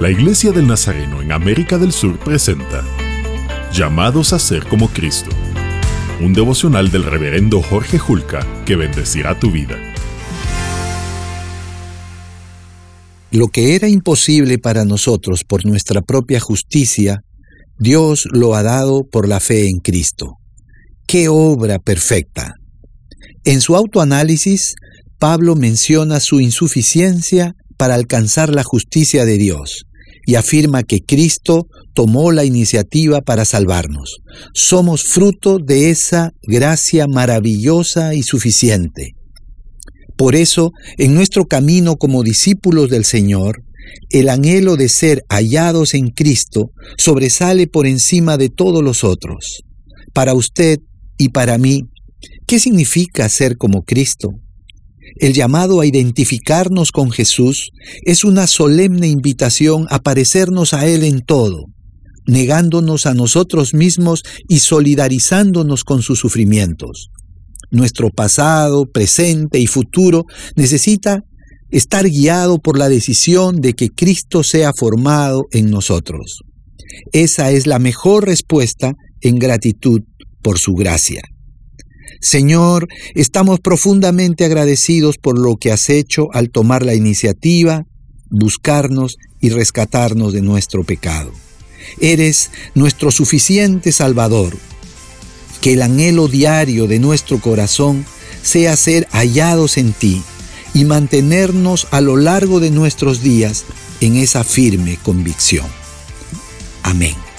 La Iglesia del Nazareno en América del Sur presenta Llamados a ser como Cristo, un devocional del reverendo Jorge Julca que bendecirá tu vida. Lo que era imposible para nosotros por nuestra propia justicia, Dios lo ha dado por la fe en Cristo. ¡Qué obra perfecta! En su autoanálisis, Pablo menciona su insuficiencia para alcanzar la justicia de Dios y afirma que Cristo tomó la iniciativa para salvarnos. Somos fruto de esa gracia maravillosa y suficiente. Por eso, en nuestro camino como discípulos del Señor, el anhelo de ser hallados en Cristo sobresale por encima de todos los otros. Para usted y para mí, ¿qué significa ser como Cristo? El llamado a identificarnos con Jesús es una solemne invitación a parecernos a Él en todo, negándonos a nosotros mismos y solidarizándonos con sus sufrimientos. Nuestro pasado, presente y futuro necesita estar guiado por la decisión de que Cristo sea formado en nosotros. Esa es la mejor respuesta en gratitud por su gracia. Señor, estamos profundamente agradecidos por lo que has hecho al tomar la iniciativa, buscarnos y rescatarnos de nuestro pecado. Eres nuestro suficiente Salvador. Que el anhelo diario de nuestro corazón sea ser hallados en ti y mantenernos a lo largo de nuestros días en esa firme convicción. Amén.